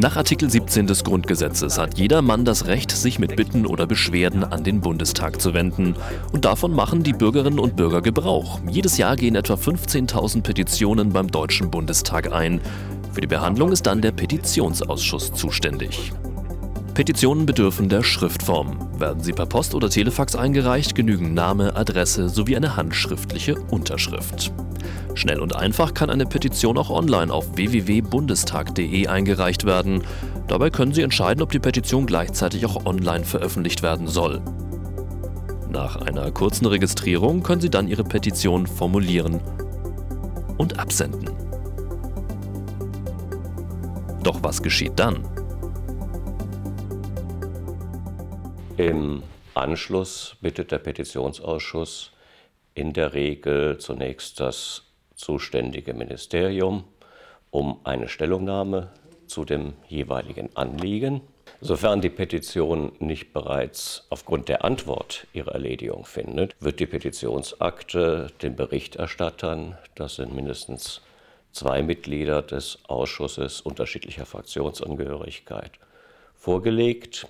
Nach Artikel 17 des Grundgesetzes hat jeder Mann das Recht, sich mit Bitten oder Beschwerden an den Bundestag zu wenden. Und davon machen die Bürgerinnen und Bürger Gebrauch. Jedes Jahr gehen etwa 15.000 Petitionen beim Deutschen Bundestag ein. Für die Behandlung ist dann der Petitionsausschuss zuständig. Petitionen bedürfen der Schriftform. Werden sie per Post oder Telefax eingereicht, genügen Name, Adresse sowie eine handschriftliche Unterschrift. Schnell und einfach kann eine Petition auch online auf www.bundestag.de eingereicht werden. Dabei können Sie entscheiden, ob die Petition gleichzeitig auch online veröffentlicht werden soll. Nach einer kurzen Registrierung können Sie dann Ihre Petition formulieren und absenden. Doch was geschieht dann? Im Anschluss bittet der Petitionsausschuss in der Regel zunächst das zuständige Ministerium um eine Stellungnahme zu dem jeweiligen Anliegen. Sofern die Petition nicht bereits aufgrund der Antwort ihre Erledigung findet, wird die Petitionsakte den Berichterstattern, das sind mindestens zwei Mitglieder des Ausschusses unterschiedlicher Fraktionsangehörigkeit, vorgelegt.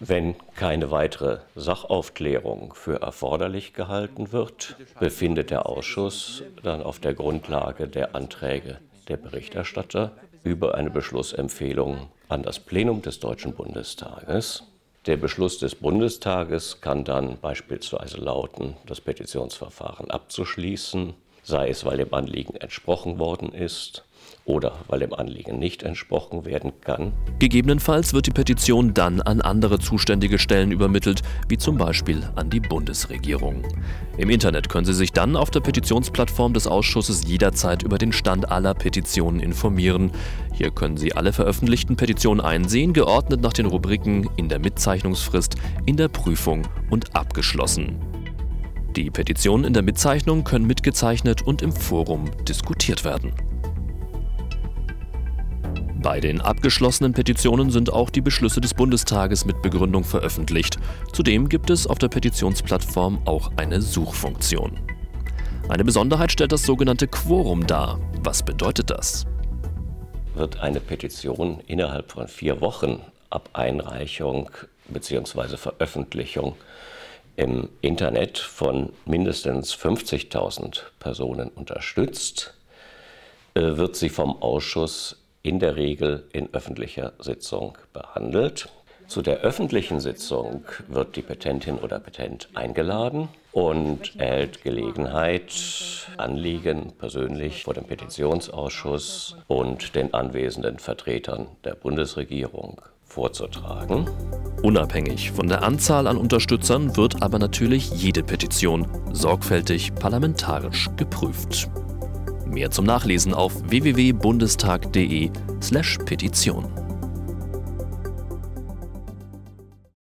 Wenn keine weitere Sachaufklärung für erforderlich gehalten wird, befindet der Ausschuss dann auf der Grundlage der Anträge der Berichterstatter über eine Beschlussempfehlung an das Plenum des Deutschen Bundestages. Der Beschluss des Bundestages kann dann beispielsweise lauten, das Petitionsverfahren abzuschließen, sei es weil dem Anliegen entsprochen worden ist oder weil dem Anliegen nicht entsprochen werden kann. Gegebenenfalls wird die Petition dann an andere zuständige Stellen übermittelt, wie zum Beispiel an die Bundesregierung. Im Internet können Sie sich dann auf der Petitionsplattform des Ausschusses jederzeit über den Stand aller Petitionen informieren. Hier können Sie alle veröffentlichten Petitionen einsehen, geordnet nach den Rubriken in der Mitzeichnungsfrist, in der Prüfung und abgeschlossen. Die Petitionen in der Mitzeichnung können mitgezeichnet und im Forum diskutiert werden. Bei den abgeschlossenen Petitionen sind auch die Beschlüsse des Bundestages mit Begründung veröffentlicht. Zudem gibt es auf der Petitionsplattform auch eine Suchfunktion. Eine Besonderheit stellt das sogenannte Quorum dar. Was bedeutet das? Wird eine Petition innerhalb von vier Wochen ab Einreichung bzw. Veröffentlichung im Internet von mindestens 50.000 Personen unterstützt, äh, wird sie vom Ausschuss in der Regel in öffentlicher Sitzung behandelt. Zu der öffentlichen Sitzung wird die Petentin oder Petent eingeladen und erhält Gelegenheit, Anliegen persönlich vor dem Petitionsausschuss und den anwesenden Vertretern der Bundesregierung vorzutragen. Unabhängig von der Anzahl an Unterstützern wird aber natürlich jede Petition sorgfältig parlamentarisch geprüft. Mehr zum Nachlesen auf www.bundestag.de/petition.